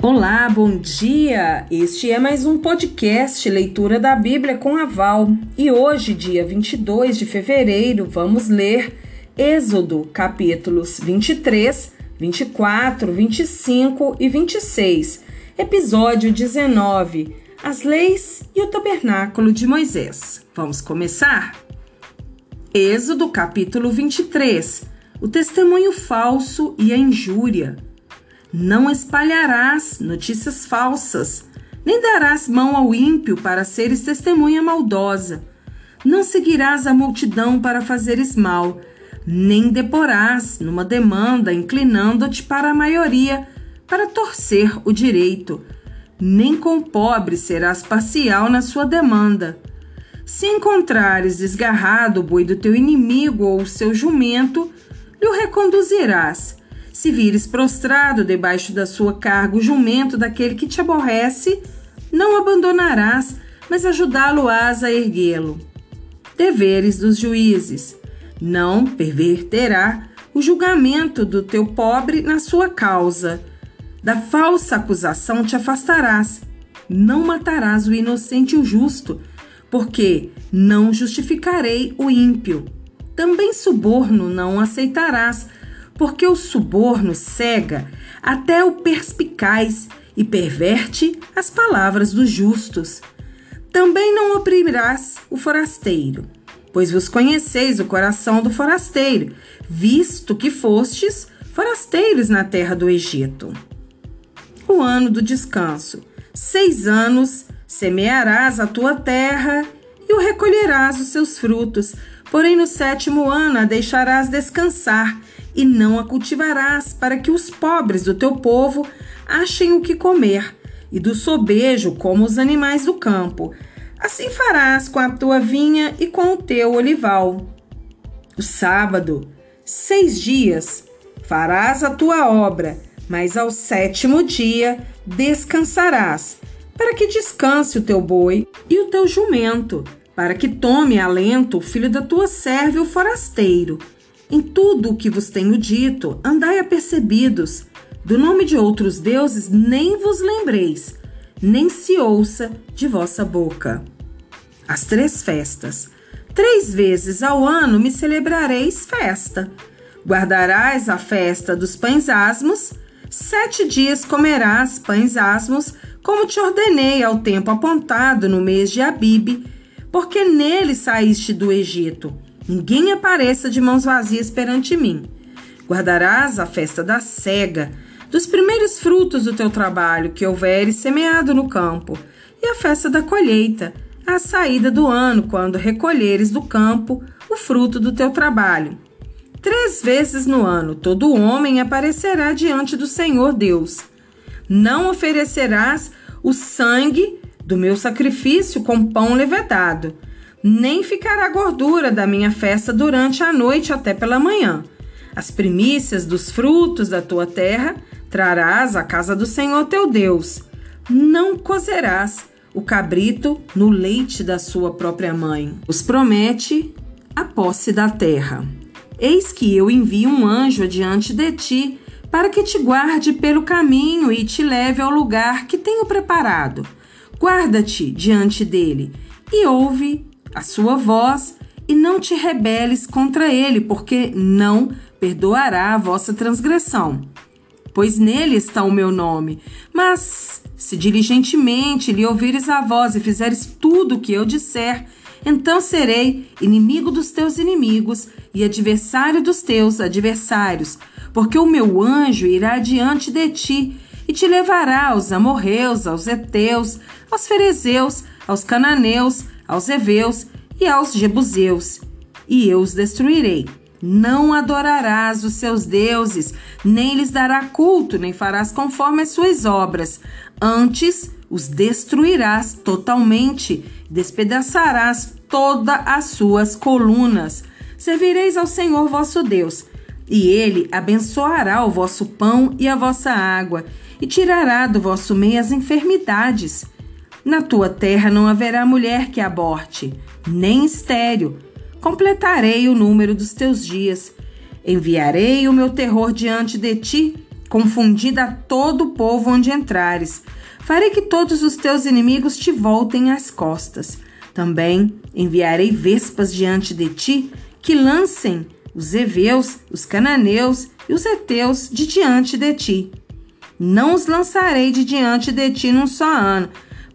Olá, bom dia! Este é mais um podcast Leitura da Bíblia com a Val e hoje, dia 22 de fevereiro, vamos ler Êxodo, capítulos 23, 24, 25 e 26, episódio 19, As Leis e o Tabernáculo de Moisés. Vamos começar? Êxodo, capítulo 23, o testemunho falso e a injúria. Não espalharás notícias falsas, nem darás mão ao ímpio para seres testemunha maldosa. Não seguirás a multidão para fazeres mal, nem deporás numa demanda inclinando-te para a maioria para torcer o direito. Nem com pobre serás parcial na sua demanda. Se encontrares desgarrado o boi do teu inimigo ou o seu jumento, lhe o reconduzirás se vires prostrado debaixo da sua carga o jumento daquele que te aborrece, não abandonarás, mas ajudá-lo-ás a erguê-lo. Deveres dos juízes: não perverterá o julgamento do teu pobre na sua causa. Da falsa acusação te afastarás. Não matarás o inocente e o justo, porque não justificarei o ímpio. Também suborno não aceitarás, porque o suborno cega até o perspicaz e perverte as palavras dos justos. Também não oprimirás o forasteiro, pois vos conheceis o coração do forasteiro, visto que fostes forasteiros na terra do Egito. O ano do descanso. Seis anos semearás a tua terra e o recolherás os seus frutos, porém no sétimo ano a deixarás descansar e não a cultivarás, para que os pobres do teu povo achem o que comer, e do sobejo como os animais do campo. Assim farás com a tua vinha e com o teu olival. O sábado, seis dias, farás a tua obra, mas ao sétimo dia descansarás, para que descanse o teu boi e o teu jumento, para que tome alento o filho da tua serva e o forasteiro em tudo o que vos tenho dito, andai apercebidos. Do nome de outros deuses nem vos lembreis, nem se ouça de vossa boca. As três festas. Três vezes ao ano me celebrareis festa. Guardarás a festa dos pães asmos. Sete dias comerás pães asmos, como te ordenei ao tempo apontado no mês de Abibe, porque nele saíste do Egito Ninguém apareça de mãos vazias perante mim. Guardarás a festa da cega, dos primeiros frutos do teu trabalho que houveres semeado no campo, e a festa da colheita, a saída do ano, quando recolheres do campo o fruto do teu trabalho. Três vezes no ano todo homem aparecerá diante do Senhor Deus. Não oferecerás o sangue do meu sacrifício com pão levedado nem ficará gordura da minha festa durante a noite até pela manhã. As primícias dos frutos da tua terra trarás à casa do Senhor teu Deus. Não cozerás o cabrito no leite da sua própria mãe. Os promete a posse da terra. Eis que eu envio um anjo adiante de ti, para que te guarde pelo caminho e te leve ao lugar que tenho preparado. Guarda-te diante dele e ouve a sua voz e não te rebeles contra ele, porque não perdoará a vossa transgressão. Pois nele está o meu nome. Mas se diligentemente lhe ouvires a voz e fizeres tudo o que eu disser, então serei inimigo dos teus inimigos e adversário dos teus adversários, porque o meu anjo irá diante de ti e te levará aos amorreus, aos heteus, aos ferezeus, aos cananeus, aos heveus e aos jebuseus, e eu os destruirei. Não adorarás os seus deuses, nem lhes dará culto, nem farás conforme as suas obras. Antes os destruirás totalmente, despedaçarás todas as suas colunas. Servireis ao Senhor vosso Deus, e ele abençoará o vosso pão e a vossa água, e tirará do vosso meio as enfermidades. Na tua terra não haverá mulher que aborte, nem estéril. Completarei o número dos teus dias. Enviarei o meu terror diante de ti, confundida a todo o povo onde entrares. Farei que todos os teus inimigos te voltem às costas. Também enviarei vespas diante de ti, que lancem os heveus, os cananeus e os heteus de diante de ti. Não os lançarei de diante de ti num só ano,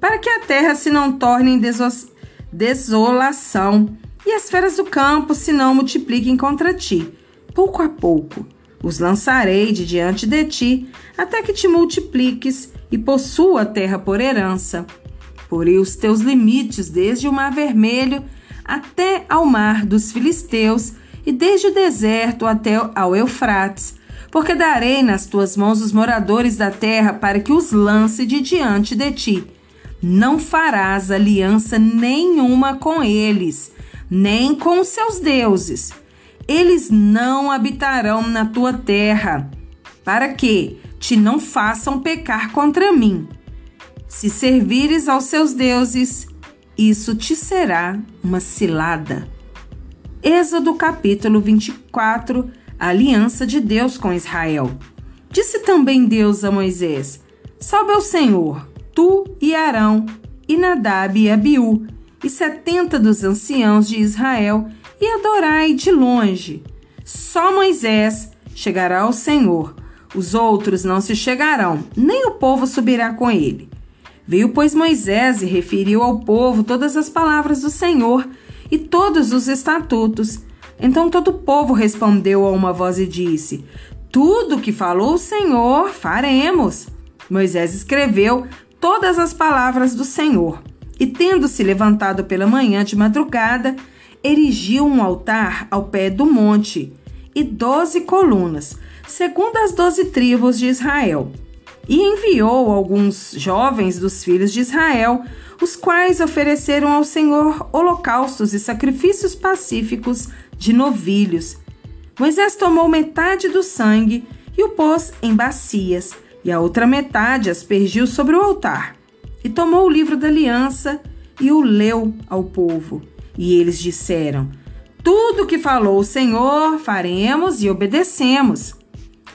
para que a terra se não torne em desolação e as feras do campo se não multipliquem contra ti. Pouco a pouco os lançarei de diante de ti, até que te multipliques e possua a terra por herança. Porei os teus limites desde o mar vermelho até ao mar dos filisteus e desde o deserto até ao Eufrates, porque darei nas tuas mãos os moradores da terra para que os lance de diante de ti. Não farás aliança nenhuma com eles, nem com seus deuses. Eles não habitarão na tua terra, para que te não façam pecar contra mim. Se servires aos seus deuses, isso te será uma cilada. Êxodo capítulo 24 A aliança de Deus com Israel. Disse também Deus a Moisés: Sobe ao Senhor, tu e Arão, e Nadab e Abiú, e setenta dos anciãos de Israel, e adorai de longe. Só Moisés chegará ao Senhor, os outros não se chegarão, nem o povo subirá com ele. Veio, pois, Moisés e referiu ao povo todas as palavras do Senhor e todos os estatutos. Então todo o povo respondeu a uma voz e disse: Tudo que falou o Senhor faremos. Moisés escreveu todas as palavras do Senhor. E tendo-se levantado pela manhã de madrugada, erigiu um altar ao pé do monte e doze colunas, segundo as doze tribos de Israel e enviou alguns jovens dos filhos de Israel, os quais ofereceram ao Senhor holocaustos e sacrifícios pacíficos de novilhos. Moisés tomou metade do sangue e o pôs em bacias, e a outra metade aspergiu sobre o altar. E tomou o livro da aliança e o leu ao povo. E eles disseram: Tudo que falou o Senhor faremos e obedecemos.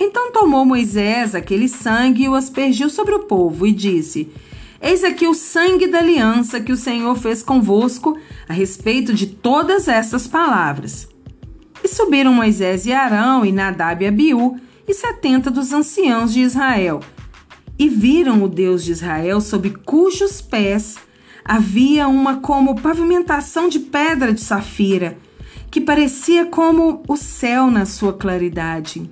Então tomou Moisés aquele sangue e o aspergiu sobre o povo e disse: Eis aqui o sangue da aliança que o Senhor fez convosco a respeito de todas estas palavras. E subiram Moisés e Arão e Nadab e Abiú e setenta dos anciãos de Israel. E viram o Deus de Israel sob cujos pés havia uma como pavimentação de pedra de safira, que parecia como o céu na sua claridade.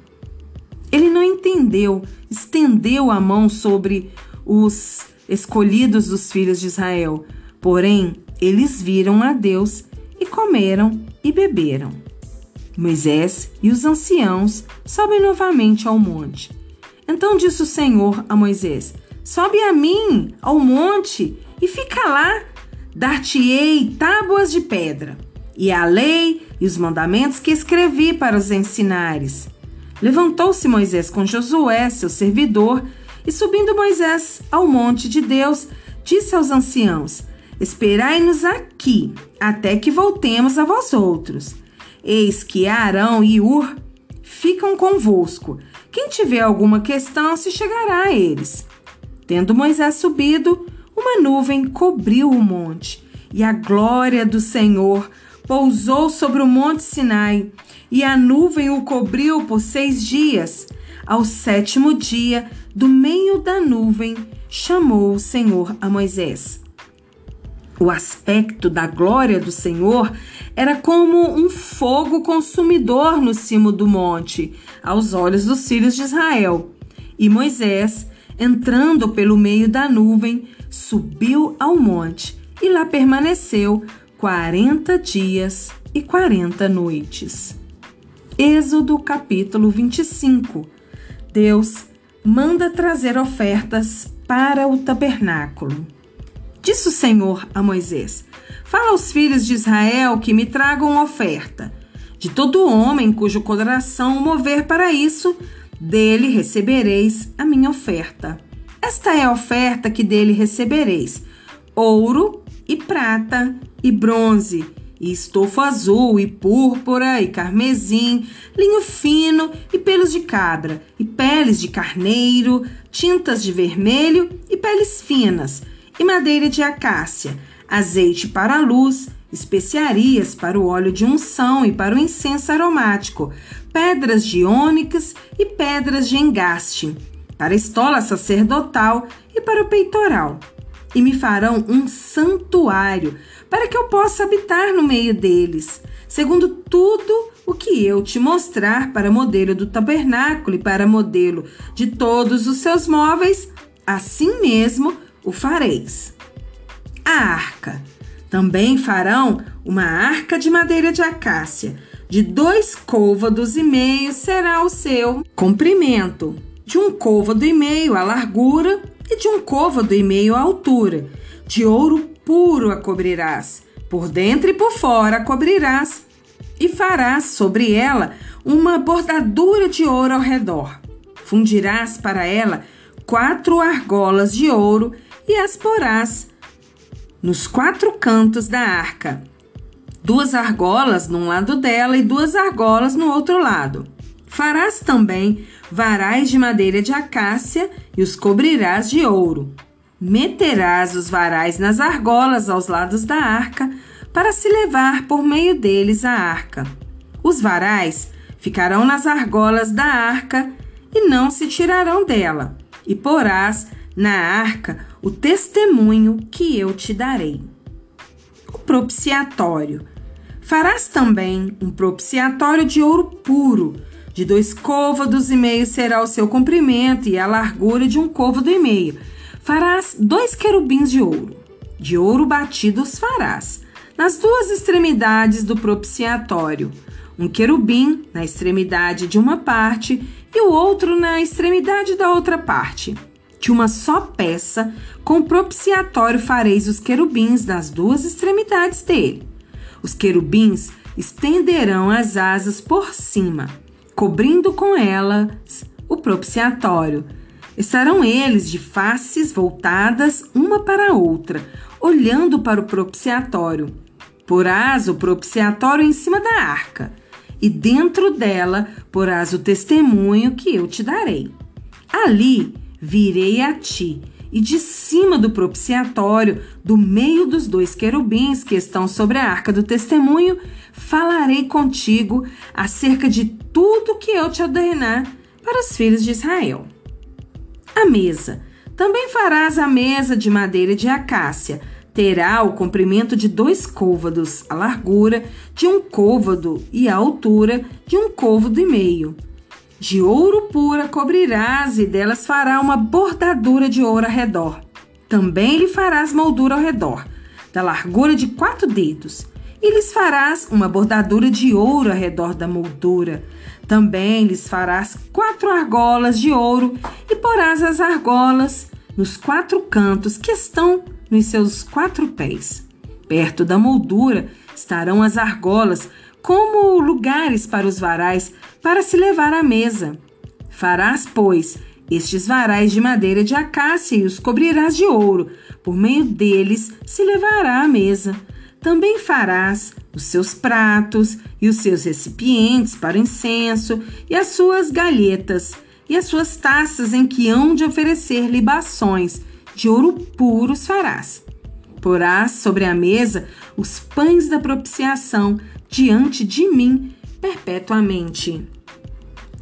Ele não entendeu, estendeu a mão sobre os escolhidos dos filhos de Israel. Porém, eles viram a Deus e comeram e beberam. Moisés e os anciãos sobem novamente ao monte. Então disse o Senhor a Moisés: Sobe a mim ao monte e fica lá. Dar-te-ei tábuas de pedra, e a lei e os mandamentos que escrevi para os ensinares. Levantou-se Moisés com Josué, seu servidor, e subindo Moisés ao monte de Deus, disse aos anciãos: Esperai-nos aqui, até que voltemos a vós outros. Eis que Arão e Ur ficam convosco. Quem tiver alguma questão se chegará a eles. Tendo Moisés subido, uma nuvem cobriu o monte, e a glória do Senhor pousou sobre o monte Sinai, e a nuvem o cobriu por seis dias. Ao sétimo dia, do meio da nuvem, chamou o Senhor a Moisés. O aspecto da glória do Senhor era como um fogo consumidor no cimo do monte, aos olhos dos filhos de Israel. E Moisés, entrando pelo meio da nuvem, subiu ao monte e lá permaneceu quarenta dias e quarenta noites. Êxodo capítulo 25 Deus manda trazer ofertas para o tabernáculo. Disse o Senhor a Moisés: Fala aos filhos de Israel que me tragam oferta. De todo homem cujo coração mover para isso, dele recebereis a minha oferta. Esta é a oferta que dele recebereis: ouro e prata e bronze e estofo azul, e púrpura, e carmesim, linho fino, e pelos de cabra, e peles de carneiro, tintas de vermelho e peles finas, e madeira de acácia, azeite para a luz, especiarias para o óleo de unção e para o incenso aromático, pedras de ônix e pedras de engaste, para a estola sacerdotal e para o peitoral. E me farão um santuário, para que eu possa habitar no meio deles, segundo tudo o que eu te mostrar para modelo do tabernáculo e para modelo de todos os seus móveis, assim mesmo o fareis. A arca. Também farão uma arca de madeira de acácia, de dois côvados e meio será o seu comprimento, de um côvado e meio a largura e de um côvado e meio a altura. De ouro puro a cobrirás, por dentro e por fora a cobrirás, e farás sobre ela uma bordadura de ouro ao redor. Fundirás para ela quatro argolas de ouro e as porás nos quatro cantos da arca. Duas argolas num lado dela e duas argolas no outro lado. Farás também varais de madeira de acácia e os cobrirás de ouro. Meterás os varais nas argolas aos lados da arca, para se levar por meio deles a arca. Os varais ficarão nas argolas da arca e não se tirarão dela, e porás na arca o testemunho que eu te darei. O propiciatório. Farás também um propiciatório de ouro puro, de dois côvados e meio será o seu comprimento e a largura de um côvado e meio. Farás dois querubins de ouro. De ouro batido os farás, nas duas extremidades do propiciatório. Um querubim na extremidade de uma parte e o outro na extremidade da outra parte. De uma só peça, com propiciatório fareis os querubins nas duas extremidades dele. Os querubins estenderão as asas por cima cobrindo com elas o propiciatório. Estarão eles de faces voltadas uma para a outra, olhando para o propiciatório. Porás o propiciatório em cima da arca, e dentro dela porás o testemunho que eu te darei. Ali virei a ti, e de cima do propiciatório, do meio dos dois querubins que estão sobre a arca do testemunho, falarei contigo acerca de tudo que eu te ordenar para os filhos de Israel. A mesa. Também farás a mesa de madeira de acácia. Terá o comprimento de dois côvados, a largura de um côvado e a altura de um côvado e meio. De ouro pura cobrirás e delas fará uma bordadura de ouro ao redor. Também lhe farás moldura ao redor, da largura de quatro dedos e lhes farás uma bordadura de ouro ao redor da moldura. Também lhes farás quatro argolas de ouro e porás as argolas nos quatro cantos que estão nos seus quatro pés. Perto da moldura estarão as argolas como lugares para os varais para se levar à mesa. Farás, pois, estes varais de madeira de acácia e os cobrirás de ouro. Por meio deles se levará à mesa. Também farás os seus pratos e os seus recipientes para incenso e as suas galhetas e as suas taças em que hão de oferecer libações de ouro puros farás. Porás sobre a mesa os pães da propiciação diante de mim perpetuamente.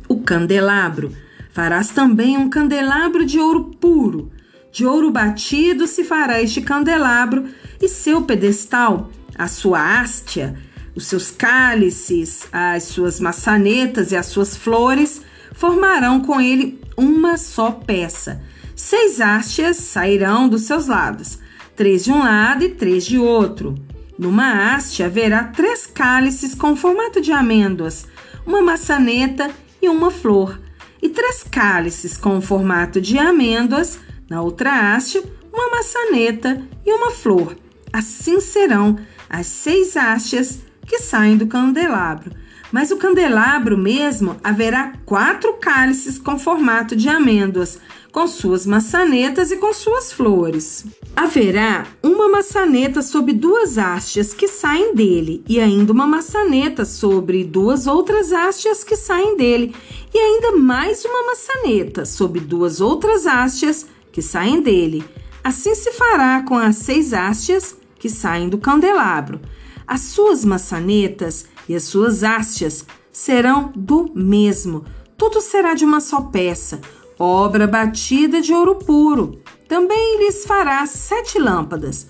O candelabro. Farás também um candelabro de ouro puro. De ouro batido se fará este candelabro e seu pedestal, a sua hástia, os seus cálices, as suas maçanetas e as suas flores formarão com ele uma só peça. Seis hastes sairão dos seus lados, três de um lado e três de outro. Numa haste haverá três cálices com formato de amêndoas, uma maçaneta e uma flor, e três cálices com formato de amêndoas, na outra haste, uma maçaneta e uma flor. Assim serão as seis hastes que saem do candelabro. Mas o candelabro mesmo haverá quatro cálices com formato de amêndoas, com suas maçanetas e com suas flores. Haverá uma maçaneta sobre duas hastes que saem dele, e ainda uma maçaneta sobre duas outras hastes que saem dele, e ainda mais uma maçaneta sobre duas outras hastes que saem dele. Assim se fará com as seis hastes que saem do candelabro. As suas maçanetas e as suas hastes serão do mesmo. Tudo será de uma só peça, obra batida de ouro puro. Também lhes fará sete lâmpadas,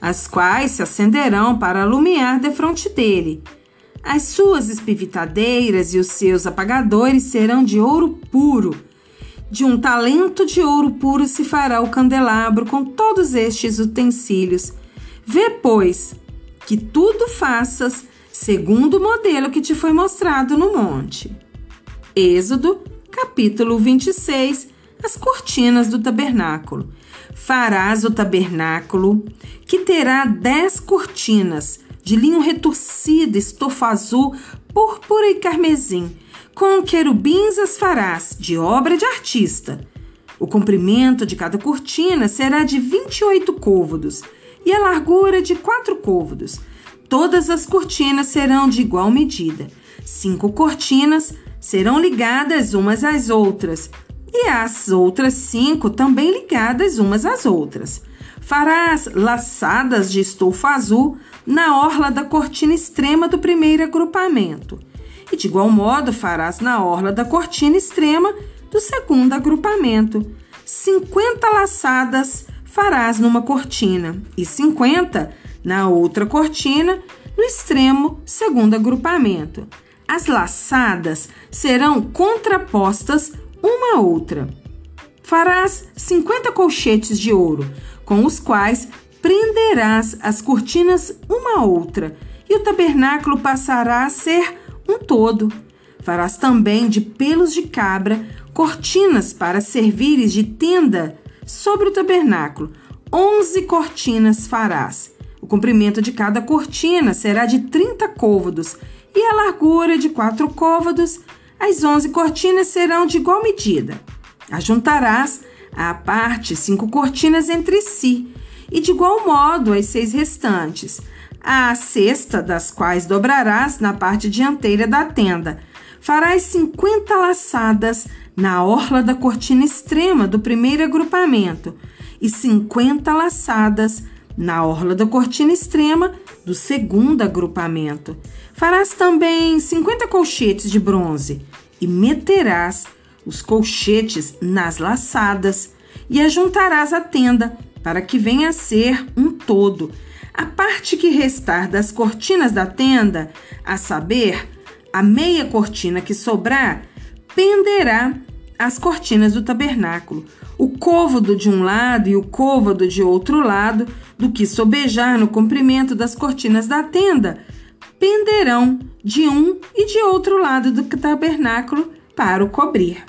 as quais se acenderão para alumiar defronte dele. As suas espivitadeiras e os seus apagadores serão de ouro puro. De um talento de ouro puro se fará o candelabro com todos estes utensílios. Vê, pois, que tudo faças segundo o modelo que te foi mostrado no monte. Êxodo, capítulo 26, as cortinas do tabernáculo. Farás o tabernáculo, que terá dez cortinas, de linho retorcido, estofa azul, púrpura e carmesim. Com querubins as farás, de obra de artista. O comprimento de cada cortina será de 28 côvados e a largura de quatro côvados. Todas as cortinas serão de igual medida. Cinco cortinas serão ligadas umas às outras, e as outras cinco também ligadas umas às outras. Farás laçadas de estofa azul na orla da cortina extrema do primeiro agrupamento, e de igual modo farás na orla da cortina extrema do segundo agrupamento. Cinquenta laçadas farás numa cortina e 50 na outra cortina, no extremo segundo agrupamento. As laçadas serão contrapostas uma à outra. Farás 50 colchetes de ouro, com os quais prenderás as cortinas uma à outra, e o tabernáculo passará a ser um todo. Farás também de pelos de cabra cortinas para servires de tenda Sobre o tabernáculo, onze cortinas farás. O comprimento de cada cortina será de 30 côvados e a largura de quatro côvados. As onze cortinas serão de igual medida. Ajuntarás à parte cinco cortinas entre si, e de igual modo as seis restantes. A sexta das quais dobrarás na parte dianteira da tenda. Farás cinquenta laçadas na orla da cortina extrema do primeiro agrupamento e 50 laçadas na orla da cortina extrema do segundo agrupamento. Farás também 50 colchetes de bronze e meterás os colchetes nas laçadas e ajuntarás a tenda para que venha a ser um todo. A parte que restar das cortinas da tenda, a saber, a meia cortina que sobrar, penderá as cortinas do tabernáculo, o côvado de um lado e o côvado de outro lado, do que sobejar no comprimento das cortinas da tenda, penderão de um e de outro lado do tabernáculo para o cobrir.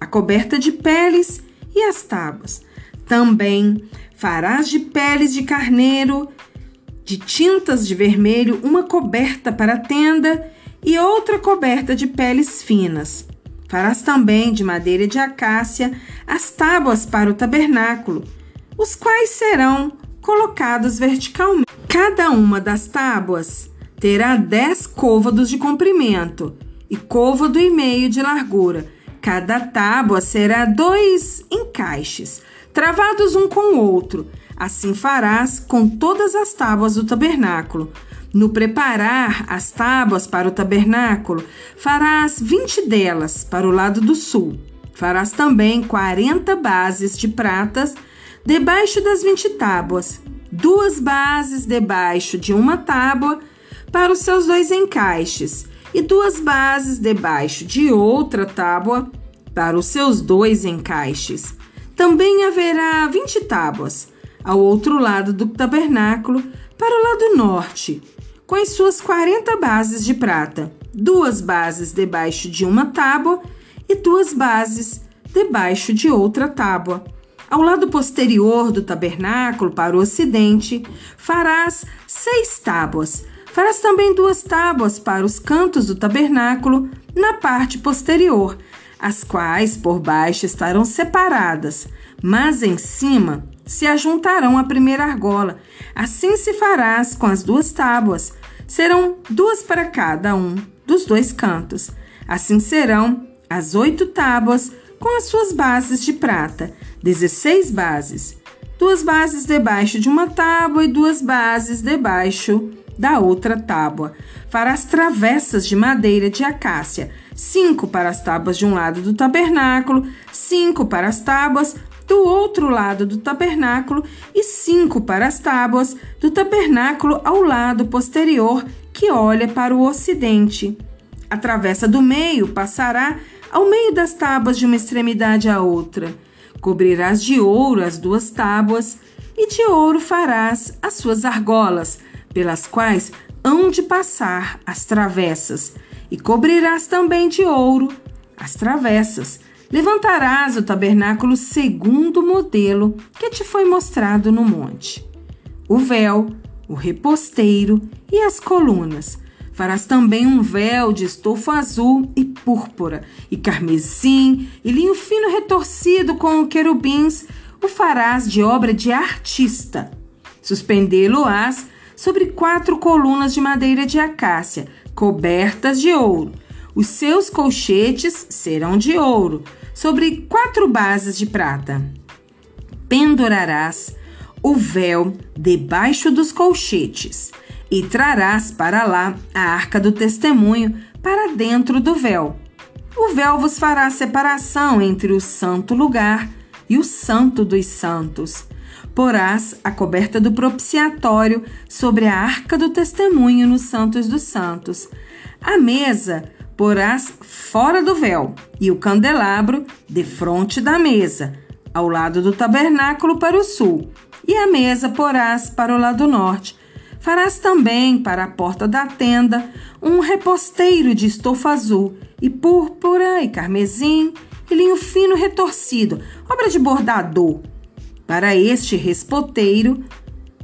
A coberta de peles e as tábuas. Também farás de peles de carneiro, de tintas de vermelho, uma coberta para a tenda e outra coberta de peles finas. Farás também de madeira de acácia as tábuas para o tabernáculo, os quais serão colocados verticalmente. Cada uma das tábuas terá dez côvados de comprimento e côvado e meio de largura. Cada tábua será dois encaixes, travados um com o outro. Assim farás com todas as tábuas do tabernáculo. No preparar as tábuas para o tabernáculo, farás vinte delas para o lado do sul. Farás também quarenta bases de pratas debaixo das vinte tábuas, duas bases debaixo de uma tábua para os seus dois encaixes, e duas bases debaixo de outra tábua para os seus dois encaixes. Também haverá vinte tábuas ao outro lado do tabernáculo, para o lado norte, com as suas 40 bases de prata, duas bases debaixo de uma tábua e duas bases debaixo de outra tábua. Ao lado posterior do tabernáculo, para o ocidente, farás seis tábuas, Farás também duas tábuas para os cantos do tabernáculo na parte posterior, as quais por baixo estarão separadas, mas em cima se ajuntarão à primeira argola. Assim se farás com as duas tábuas. Serão duas para cada um dos dois cantos. Assim serão as oito tábuas com as suas bases de prata, dezesseis bases, duas bases debaixo de uma tábua e duas bases debaixo da outra tábua. Farás travessas de madeira de acácia, cinco para as tábuas de um lado do tabernáculo, cinco para as tábuas do outro lado do tabernáculo e cinco para as tábuas do tabernáculo ao lado posterior que olha para o ocidente. A travessa do meio passará ao meio das tábuas de uma extremidade à outra. Cobrirás de ouro as duas tábuas e de ouro farás as suas argolas pelas quais hão de passar as travessas, e cobrirás também de ouro as travessas. Levantarás o tabernáculo segundo o modelo que te foi mostrado no monte. O véu, o reposteiro e as colunas. Farás também um véu de estofo azul e púrpura, e carmesim, e linho fino retorcido com querubins. O farás de obra de artista. Suspendê-lo-ás sobre quatro colunas de madeira de acácia, cobertas de ouro. Os seus colchetes serão de ouro, sobre quatro bases de prata. Pendurarás o véu debaixo dos colchetes e trarás para lá a arca do testemunho para dentro do véu. O véu vos fará separação entre o santo lugar e o santo dos santos porás a coberta do propiciatório sobre a arca do testemunho nos Santos dos Santos. A mesa porás fora do véu e o candelabro defronte da mesa, ao lado do tabernáculo para o sul, e a mesa porás para o lado norte. Farás também para a porta da tenda um reposteiro de estofa azul e púrpura e carmesim e linho fino retorcido, obra de bordador para este respoteiro,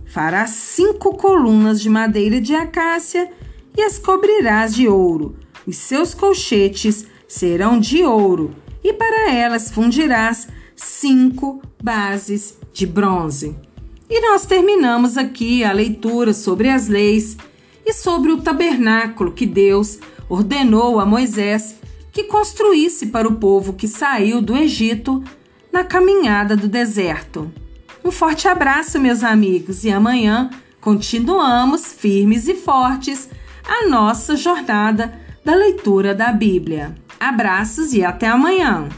farás cinco colunas de madeira de acácia e as cobrirás de ouro. Os seus colchetes serão de ouro, e para elas fundirás cinco bases de bronze. E nós terminamos aqui a leitura sobre as leis e sobre o tabernáculo que Deus ordenou a Moisés que construísse para o povo que saiu do Egito na caminhada do deserto. Um forte abraço, meus amigos, e amanhã continuamos firmes e fortes a nossa jornada da leitura da Bíblia. Abraços e até amanhã!